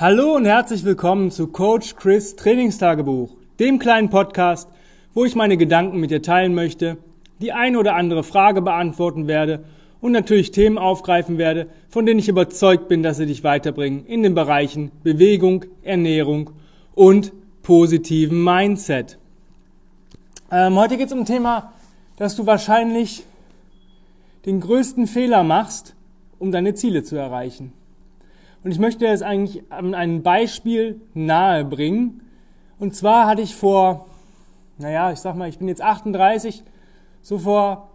Hallo und herzlich willkommen zu Coach Chris Trainingstagebuch, dem kleinen Podcast, wo ich meine Gedanken mit dir teilen möchte, die eine oder andere Frage beantworten werde und natürlich Themen aufgreifen werde, von denen ich überzeugt bin, dass sie dich weiterbringen in den Bereichen Bewegung, Ernährung und positiven Mindset. Ähm, heute geht es um ein Thema, dass du wahrscheinlich den größten Fehler machst, um deine Ziele zu erreichen. Und ich möchte das eigentlich an einem Beispiel nahe bringen. Und zwar hatte ich vor, naja, ich sag mal, ich bin jetzt 38, so vor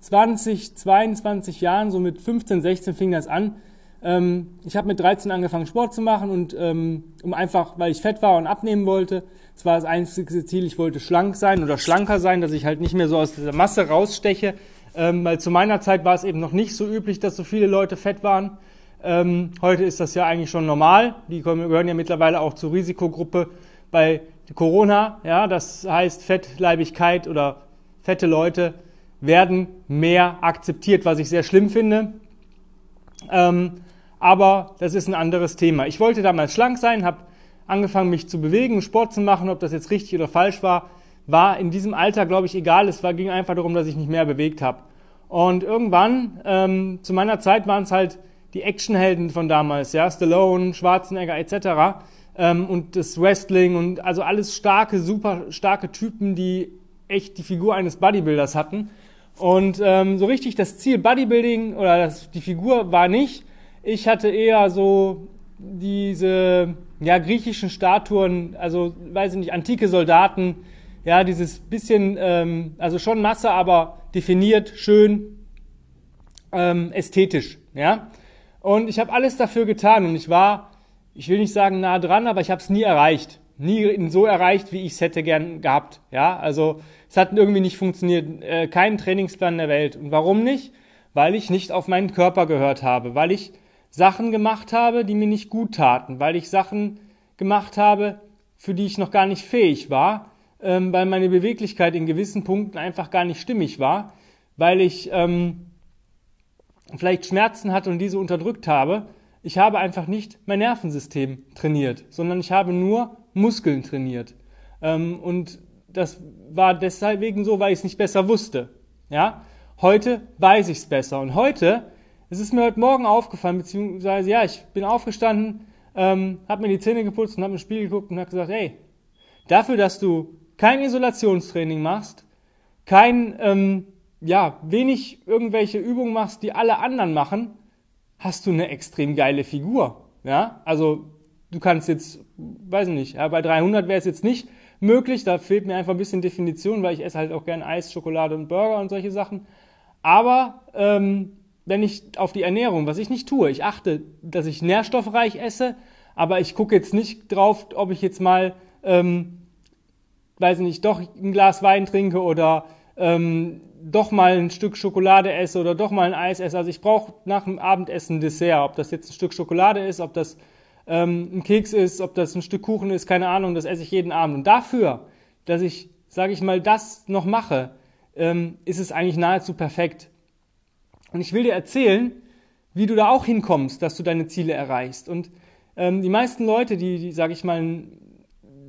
20, 22 Jahren, so mit 15, 16 fing das an. Ähm, ich habe mit 13 angefangen, Sport zu machen und ähm, um einfach, weil ich fett war und abnehmen wollte. Das war das einzige Ziel, ich wollte schlank sein oder schlanker sein, dass ich halt nicht mehr so aus dieser Masse raussteche. Ähm, weil zu meiner Zeit war es eben noch nicht so üblich, dass so viele Leute fett waren. Ähm, heute ist das ja eigentlich schon normal. Die gehören ja mittlerweile auch zur Risikogruppe bei Corona. Ja, das heißt, Fettleibigkeit oder fette Leute werden mehr akzeptiert, was ich sehr schlimm finde. Ähm, aber das ist ein anderes Thema. Ich wollte damals schlank sein, habe angefangen, mich zu bewegen, Sport zu machen. Ob das jetzt richtig oder falsch war, war in diesem Alter, glaube ich, egal. Es war, ging einfach darum, dass ich mich mehr bewegt habe. Und irgendwann, ähm, zu meiner Zeit waren es halt die Actionhelden von damals, ja, Stallone, Schwarzenegger etc. Ähm, und das Wrestling und also alles starke, super starke Typen, die echt die Figur eines Bodybuilders hatten. Und ähm, so richtig das Ziel Bodybuilding oder das, die Figur war nicht. Ich hatte eher so diese ja, griechischen Statuen, also weiß ich nicht, antike Soldaten, ja, dieses bisschen, ähm, also schon Masse, aber definiert, schön, ähm, ästhetisch, ja. Und ich habe alles dafür getan und ich war, ich will nicht sagen nah dran, aber ich habe es nie erreicht. Nie so erreicht, wie ich es hätte gern gehabt. Ja, also es hat irgendwie nicht funktioniert. Äh, kein Trainingsplan der Welt. Und warum nicht? Weil ich nicht auf meinen Körper gehört habe, weil ich Sachen gemacht habe, die mir nicht gut taten, weil ich Sachen gemacht habe, für die ich noch gar nicht fähig war, ähm, weil meine Beweglichkeit in gewissen Punkten einfach gar nicht stimmig war, weil ich ähm, vielleicht Schmerzen hatte und diese unterdrückt habe. Ich habe einfach nicht mein Nervensystem trainiert, sondern ich habe nur Muskeln trainiert. Ähm, und das war deswegen so, weil ich es nicht besser wusste. Ja? Heute weiß ich es besser. Und heute, es ist mir heute Morgen aufgefallen, beziehungsweise, ja, ich bin aufgestanden, ähm, habe mir die Zähne geputzt und habe im Spiel geguckt und habe gesagt, hey, dafür, dass du kein Isolationstraining machst, kein ähm, ja, wenig irgendwelche Übungen machst, die alle anderen machen, hast du eine extrem geile Figur. Ja, also du kannst jetzt, weiß ich nicht, ja, bei 300 wäre es jetzt nicht möglich, da fehlt mir einfach ein bisschen Definition, weil ich esse halt auch gerne Eis, Schokolade und Burger und solche Sachen. Aber ähm, wenn ich auf die Ernährung, was ich nicht tue, ich achte, dass ich nährstoffreich esse, aber ich gucke jetzt nicht drauf, ob ich jetzt mal, ähm, weiß ich nicht, doch ein Glas Wein trinke oder ähm, doch mal ein Stück Schokolade esse oder doch mal ein Eis esse. Also ich brauche nach dem Abendessen Dessert, ob das jetzt ein Stück Schokolade ist, ob das ähm, ein Keks ist, ob das ein Stück Kuchen ist, keine Ahnung, das esse ich jeden Abend. Und dafür, dass ich, sage ich mal, das noch mache, ähm, ist es eigentlich nahezu perfekt. Und ich will dir erzählen, wie du da auch hinkommst, dass du deine Ziele erreichst. Und ähm, die meisten Leute, die, die sage ich mal,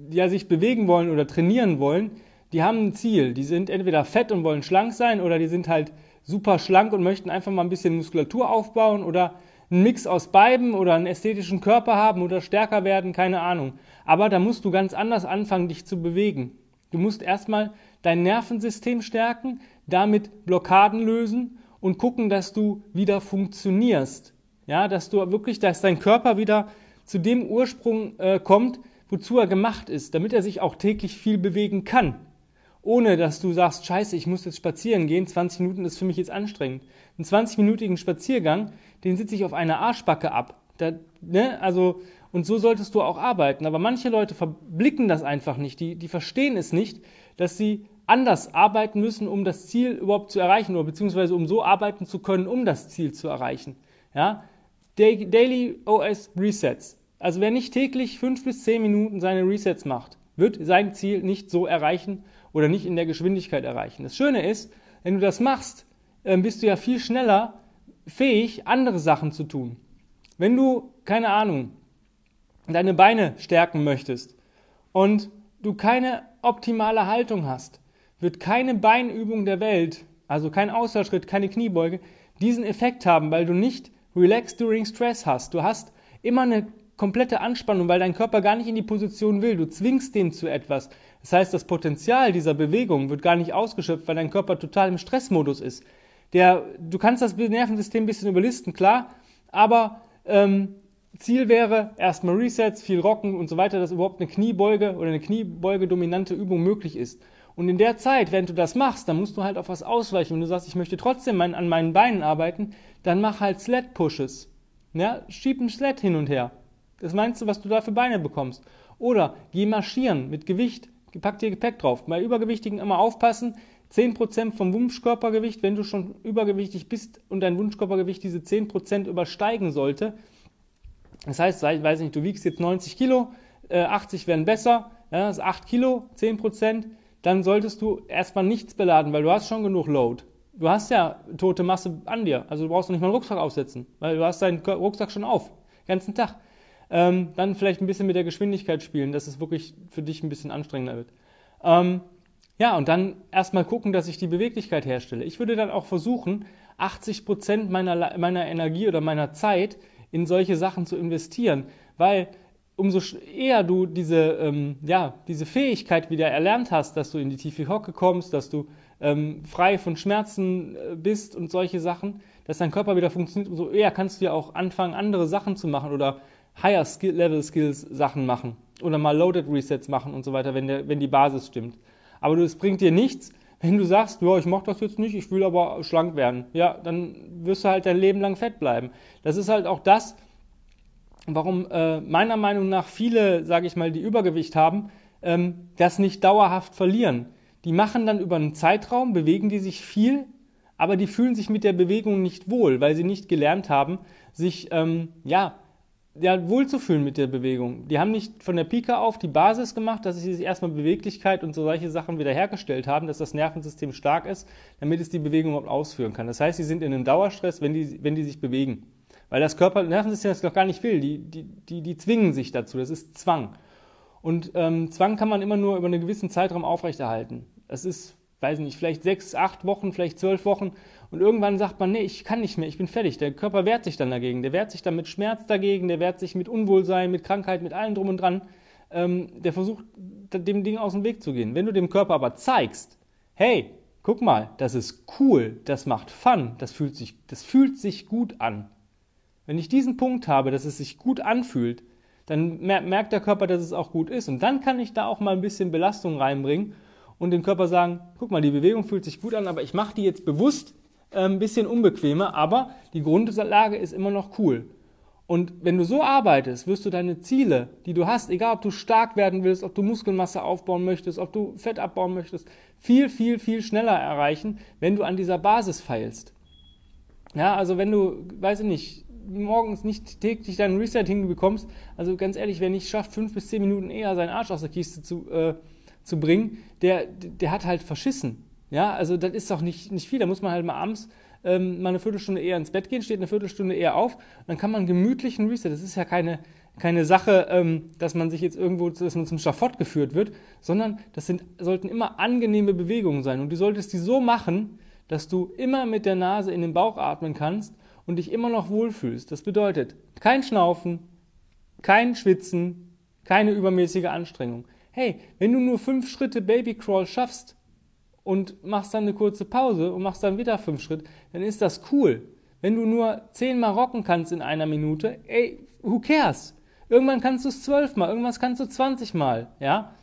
ja sich bewegen wollen oder trainieren wollen, die haben ein Ziel. Die sind entweder fett und wollen schlank sein oder die sind halt super schlank und möchten einfach mal ein bisschen Muskulatur aufbauen oder einen Mix aus beiden oder einen ästhetischen Körper haben oder stärker werden, keine Ahnung. Aber da musst du ganz anders anfangen, dich zu bewegen. Du musst erstmal dein Nervensystem stärken, damit Blockaden lösen und gucken, dass du wieder funktionierst. Ja, dass du wirklich, dass dein Körper wieder zu dem Ursprung äh, kommt, wozu er gemacht ist, damit er sich auch täglich viel bewegen kann ohne dass du sagst, scheiße, ich muss jetzt spazieren gehen, 20 Minuten ist für mich jetzt anstrengend. Einen 20-minütigen Spaziergang, den sitze ich auf einer Arschbacke ab. Da, ne? Also, und so solltest du auch arbeiten. Aber manche Leute verblicken das einfach nicht. Die, die verstehen es nicht, dass sie anders arbeiten müssen, um das Ziel überhaupt zu erreichen oder beziehungsweise um so arbeiten zu können, um das Ziel zu erreichen. Ja? Daily OS Resets. Also wer nicht täglich fünf bis zehn Minuten seine Resets macht, wird sein Ziel nicht so erreichen oder nicht in der Geschwindigkeit erreichen. Das Schöne ist, wenn du das machst, ähm, bist du ja viel schneller fähig, andere Sachen zu tun. Wenn du, keine Ahnung, deine Beine stärken möchtest und du keine optimale Haltung hast, wird keine Beinübung der Welt, also kein Ausfallschritt, keine Kniebeuge, diesen Effekt haben, weil du nicht relaxed during stress hast. Du hast immer eine komplette Anspannung, weil dein Körper gar nicht in die Position will. Du zwingst den zu etwas. Das heißt, das Potenzial dieser Bewegung wird gar nicht ausgeschöpft, weil dein Körper total im Stressmodus ist. Der, du kannst das Nervensystem ein bisschen überlisten, klar, aber ähm, Ziel wäre erstmal Resets, viel Rocken und so weiter, dass überhaupt eine Kniebeuge oder eine Kniebeuge-dominante Übung möglich ist. Und in der Zeit, wenn du das machst, dann musst du halt auf was ausweichen. Wenn du sagst, ich möchte trotzdem mein, an meinen Beinen arbeiten, dann mach halt Sled-Pushes. Ja, schieb ein Sled hin und her. Das meinst du, was du da für Beine bekommst. Oder geh marschieren mit Gewicht, pack dir Gepäck drauf. Bei Übergewichtigen immer aufpassen, 10% vom Wunschkörpergewicht, wenn du schon übergewichtig bist und dein Wunschkörpergewicht diese 10% übersteigen sollte. Das heißt, ich weiß nicht, du wiegst jetzt 90 Kilo, 80 äh, wären besser, ja, das ist 8 Kilo, 10%, dann solltest du erstmal nichts beladen, weil du hast schon genug Load. Du hast ja tote Masse an dir, also du brauchst noch nicht mal einen Rucksack aufsetzen, weil du hast deinen Rucksack schon auf, den ganzen Tag. Ähm, dann vielleicht ein bisschen mit der Geschwindigkeit spielen, dass es wirklich für dich ein bisschen anstrengender wird. Ähm, ja, und dann erstmal gucken, dass ich die Beweglichkeit herstelle. Ich würde dann auch versuchen, 80 Prozent meiner, meiner Energie oder meiner Zeit in solche Sachen zu investieren, weil umso eher du diese, ähm, ja, diese Fähigkeit wieder erlernt hast, dass du in die tiefe Hocke kommst, dass du ähm, frei von Schmerzen äh, bist und solche Sachen, dass dein Körper wieder funktioniert, umso eher kannst du ja auch anfangen, andere Sachen zu machen oder Higher Skill Level Skills Sachen machen oder mal Loaded Resets machen und so weiter, wenn, der, wenn die Basis stimmt. Aber es bringt dir nichts, wenn du sagst, ja, ich mache das jetzt nicht, ich will aber schlank werden. Ja, dann wirst du halt dein Leben lang fett bleiben. Das ist halt auch das, warum äh, meiner Meinung nach viele, sage ich mal, die Übergewicht haben, ähm, das nicht dauerhaft verlieren. Die machen dann über einen Zeitraum, bewegen die sich viel, aber die fühlen sich mit der Bewegung nicht wohl, weil sie nicht gelernt haben, sich ähm, ja ja, wohlzufühlen mit der Bewegung. Die haben nicht von der Pika auf die Basis gemacht, dass sie sich erstmal Beweglichkeit und so solche Sachen wiederhergestellt haben, dass das Nervensystem stark ist, damit es die Bewegung überhaupt ausführen kann. Das heißt, sie sind in einem Dauerstress, wenn die, wenn die sich bewegen. Weil das Körper, Nervensystem das noch gar nicht will. Die, die, die, die zwingen sich dazu. Das ist Zwang. Und ähm, Zwang kann man immer nur über einen gewissen Zeitraum aufrechterhalten. Das ist, weiß nicht, vielleicht sechs, acht Wochen, vielleicht zwölf Wochen. Und irgendwann sagt man, nee, ich kann nicht mehr, ich bin fertig. Der Körper wehrt sich dann dagegen. Der wehrt sich dann mit Schmerz dagegen, der wehrt sich mit Unwohlsein, mit Krankheit, mit allem drum und dran. Ähm, der versucht, dem Ding aus dem Weg zu gehen. Wenn du dem Körper aber zeigst, hey, guck mal, das ist cool, das macht Fun, das fühlt sich, das fühlt sich gut an. Wenn ich diesen Punkt habe, dass es sich gut anfühlt, dann merkt der Körper, dass es auch gut ist. Und dann kann ich da auch mal ein bisschen Belastung reinbringen und dem Körper sagen, guck mal, die Bewegung fühlt sich gut an, aber ich mache die jetzt bewusst ein ähm, bisschen unbequemer, aber die Grundlage ist immer noch cool. Und wenn du so arbeitest, wirst du deine Ziele, die du hast, egal ob du stark werden willst, ob du Muskelmasse aufbauen möchtest, ob du Fett abbauen möchtest, viel, viel, viel schneller erreichen, wenn du an dieser Basis feilst. Ja, also wenn du, weiß ich nicht, morgens nicht täglich deinen Reset hinbekommst, also ganz ehrlich, wer nicht schafft, fünf bis zehn Minuten eher seinen Arsch aus der Kiste zu, äh, zu bringen, der, der hat halt verschissen. Ja, also das ist doch nicht, nicht viel. Da muss man halt mal abends ähm, mal eine Viertelstunde eher ins Bett gehen, steht eine Viertelstunde eher auf. dann kann man gemütlichen Reset. Das ist ja keine, keine Sache, ähm, dass man sich jetzt irgendwo, dass man zum Schafott geführt wird, sondern das sind, sollten immer angenehme Bewegungen sein. Und du solltest die so machen, dass du immer mit der Nase in den Bauch atmen kannst und dich immer noch wohlfühlst. Das bedeutet kein Schnaufen, kein Schwitzen, keine übermäßige Anstrengung. Hey, wenn du nur fünf Schritte Babycrawl schaffst, und machst dann eine kurze Pause und machst dann wieder fünf Schritte, dann ist das cool. Wenn du nur zehnmal rocken kannst in einer Minute, ey, who cares? Irgendwann kannst du es zwölfmal, irgendwann kannst du zwanzigmal, ja?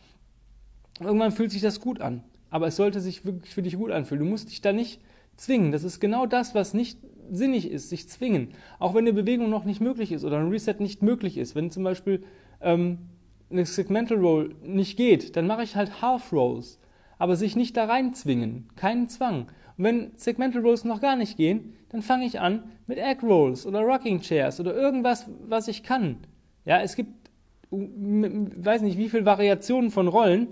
Irgendwann fühlt sich das gut an. Aber es sollte sich wirklich für dich gut anfühlen. Du musst dich da nicht zwingen. Das ist genau das, was nicht sinnig ist, sich zwingen. Auch wenn eine Bewegung noch nicht möglich ist oder ein Reset nicht möglich ist. Wenn zum Beispiel ähm, eine Segmental Roll nicht geht, dann mache ich halt Half Rolls aber sich nicht da reinzwingen, keinen Zwang. Und wenn Segmental Rolls noch gar nicht gehen, dann fange ich an mit Egg Rolls oder Rocking Chairs oder irgendwas, was ich kann. Ja, es gibt, weiß nicht, wie viele Variationen von Rollen.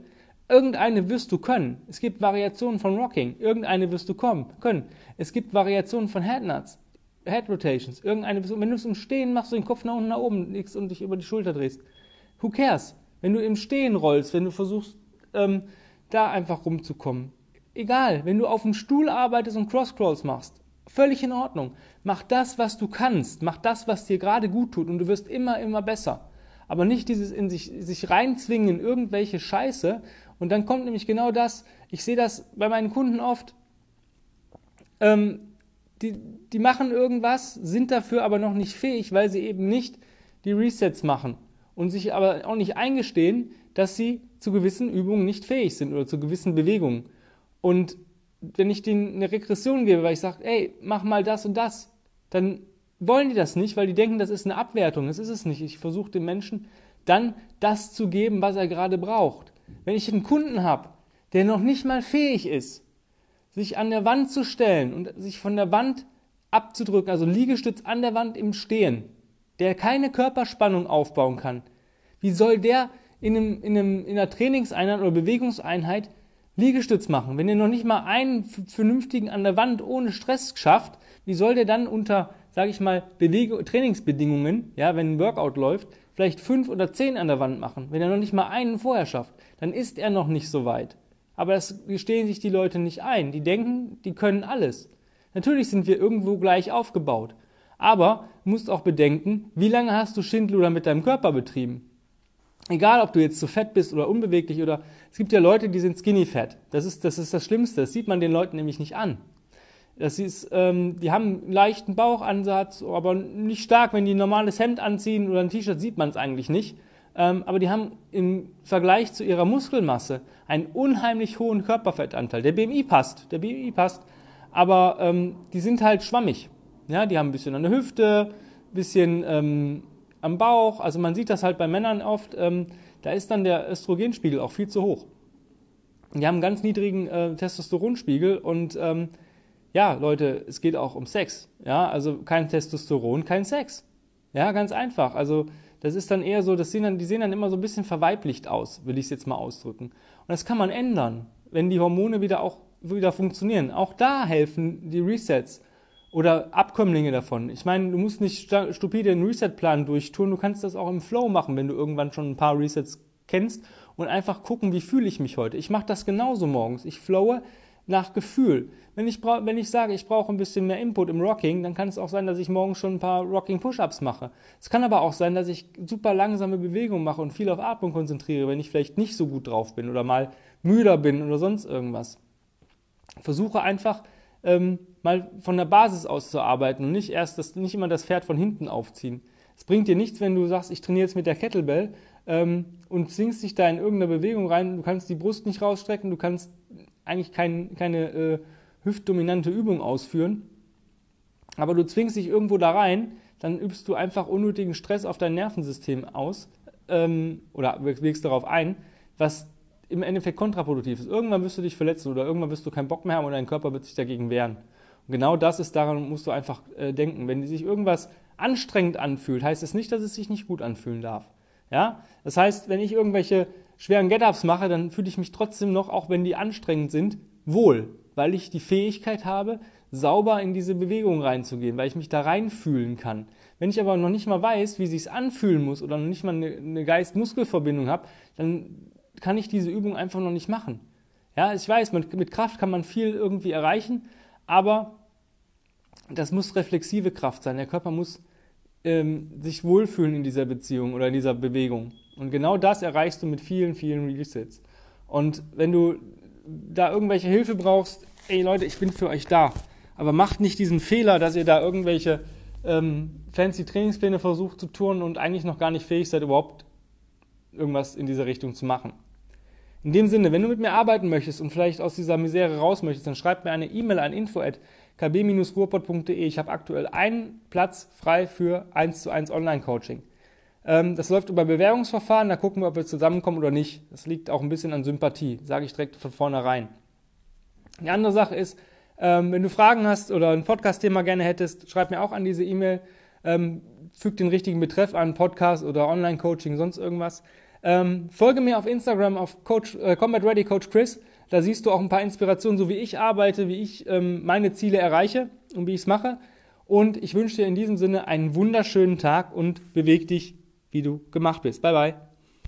Irgendeine wirst du können. Es gibt Variationen von Rocking. Irgendeine wirst du kommen, können. Es gibt Variationen von Headnuts. Head Rotations, irgendeine, wenn du es im machst, du den Kopf nach unten nach oben legst und dich über die Schulter drehst. Who cares? Wenn du im Stehen rollst, wenn du versuchst, ähm, da einfach rumzukommen. Egal, wenn du auf dem Stuhl arbeitest und Cross-Crawls machst, völlig in Ordnung. Mach das, was du kannst. Mach das, was dir gerade gut tut und du wirst immer, immer besser. Aber nicht dieses in sich, sich reinzwingen in irgendwelche Scheiße. Und dann kommt nämlich genau das, ich sehe das bei meinen Kunden oft, ähm, die, die machen irgendwas, sind dafür aber noch nicht fähig, weil sie eben nicht die Resets machen und sich aber auch nicht eingestehen, dass sie zu gewissen Übungen nicht fähig sind oder zu gewissen Bewegungen. Und wenn ich denen eine Regression gebe, weil ich sage, ey, mach mal das und das, dann wollen die das nicht, weil die denken, das ist eine Abwertung. Das ist es nicht. Ich versuche dem Menschen dann das zu geben, was er gerade braucht. Wenn ich einen Kunden habe, der noch nicht mal fähig ist, sich an der Wand zu stellen und sich von der Wand abzudrücken, also Liegestütz an der Wand im Stehen, der keine Körperspannung aufbauen kann, wie soll der in, einem, in, einem, in einer Trainingseinheit oder Bewegungseinheit Liegestütz machen? Wenn er noch nicht mal einen vernünftigen an der Wand ohne Stress schafft, wie soll der dann unter, sage ich mal, Bewegung, Trainingsbedingungen, ja, wenn ein Workout läuft, vielleicht fünf oder zehn an der Wand machen? Wenn er noch nicht mal einen vorher schafft, dann ist er noch nicht so weit. Aber das gestehen sich die Leute nicht ein. Die denken, die können alles. Natürlich sind wir irgendwo gleich aufgebaut. Aber musst auch bedenken, wie lange hast du Schindluder mit deinem Körper betrieben? Egal, ob du jetzt zu fett bist oder unbeweglich oder es gibt ja Leute, die sind skinny fat. Das ist das, ist das Schlimmste. Das sieht man den Leuten nämlich nicht an. Das ist, ähm, die haben einen leichten Bauchansatz, aber nicht stark. Wenn die ein normales Hemd anziehen oder ein T-Shirt, sieht man es eigentlich nicht. Ähm, aber die haben im Vergleich zu ihrer Muskelmasse einen unheimlich hohen Körperfettanteil. Der BMI passt, der BMI passt, aber ähm, die sind halt schwammig. Ja, die haben ein bisschen an der Hüfte, ein bisschen ähm, am Bauch. Also man sieht das halt bei Männern oft. Ähm, da ist dann der Östrogenspiegel auch viel zu hoch. Die haben einen ganz niedrigen äh, Testosteronspiegel und ähm, ja, Leute, es geht auch um Sex. Ja, also kein Testosteron, kein Sex. Ja, ganz einfach. Also das ist dann eher so, das sehen dann, die sehen dann immer so ein bisschen verweiblicht aus, will ich es jetzt mal ausdrücken. Und das kann man ändern, wenn die Hormone wieder auch wieder funktionieren. Auch da helfen die Resets oder Abkömmlinge davon. Ich meine, du musst nicht stupide einen Reset-Plan durchtun, du kannst das auch im Flow machen, wenn du irgendwann schon ein paar Resets kennst und einfach gucken, wie fühle ich mich heute. Ich mache das genauso morgens. Ich flowe nach Gefühl. Wenn ich, wenn ich sage, ich brauche ein bisschen mehr Input im Rocking, dann kann es auch sein, dass ich morgens schon ein paar Rocking-Push-Ups mache. Es kann aber auch sein, dass ich super langsame Bewegungen mache und viel auf Atmung konzentriere, wenn ich vielleicht nicht so gut drauf bin oder mal müder bin oder sonst irgendwas. Versuche einfach ähm, mal von der Basis aus zu arbeiten und nicht erst das, nicht immer das Pferd von hinten aufziehen. Es bringt dir nichts, wenn du sagst, ich trainiere jetzt mit der Kettlebell ähm, und zwingst dich da in irgendeine Bewegung rein. Du kannst die Brust nicht rausstrecken, du kannst eigentlich kein, keine äh, hüftdominante Übung ausführen, aber du zwingst dich irgendwo da rein, dann übst du einfach unnötigen Stress auf dein Nervensystem aus ähm, oder wirkst darauf ein, was im Endeffekt kontraproduktiv ist. Irgendwann wirst du dich verletzen oder irgendwann wirst du keinen Bock mehr haben und dein Körper wird sich dagegen wehren. Und genau das ist, daran musst du einfach äh, denken. Wenn sich irgendwas anstrengend anfühlt, heißt es das nicht, dass es sich nicht gut anfühlen darf. Ja? Das heißt, wenn ich irgendwelche schweren Get-Ups mache, dann fühle ich mich trotzdem noch, auch wenn die anstrengend sind, wohl, weil ich die Fähigkeit habe, sauber in diese Bewegung reinzugehen, weil ich mich da reinfühlen kann. Wenn ich aber noch nicht mal weiß, wie sich's anfühlen muss oder noch nicht mal eine, eine Geist-Muskel-Verbindung habe, dann kann ich diese Übung einfach noch nicht machen. Ja, ich weiß, mit, mit Kraft kann man viel irgendwie erreichen, aber das muss reflexive Kraft sein. Der Körper muss ähm, sich wohlfühlen in dieser Beziehung oder in dieser Bewegung. Und genau das erreichst du mit vielen, vielen Resets. Und wenn du da irgendwelche Hilfe brauchst, ey Leute, ich bin für euch da. Aber macht nicht diesen Fehler, dass ihr da irgendwelche ähm, fancy Trainingspläne versucht zu turnen und eigentlich noch gar nicht fähig seid, überhaupt irgendwas in dieser Richtung zu machen. In dem Sinne, wenn du mit mir arbeiten möchtest und vielleicht aus dieser Misere raus möchtest, dann schreib mir eine E-Mail an info@kb-ruhrpott.de. Ich habe aktuell einen Platz frei für 1 zu 1 Online-Coaching. Ähm, das läuft über Bewerbungsverfahren, da gucken wir, ob wir zusammenkommen oder nicht. Das liegt auch ein bisschen an Sympathie, sage ich direkt von vornherein. Die andere Sache ist, ähm, wenn du Fragen hast oder ein Podcast-Thema gerne hättest, schreib mir auch an diese E-Mail. Ähm, füg den richtigen Betreff an, Podcast oder Online-Coaching, sonst irgendwas. Ähm, folge mir auf Instagram auf Coach, äh, Combat Ready Coach Chris. Da siehst du auch ein paar Inspirationen, so wie ich arbeite, wie ich ähm, meine Ziele erreiche und wie ich es mache. Und ich wünsche dir in diesem Sinne einen wunderschönen Tag und beweg dich, wie du gemacht bist. Bye bye.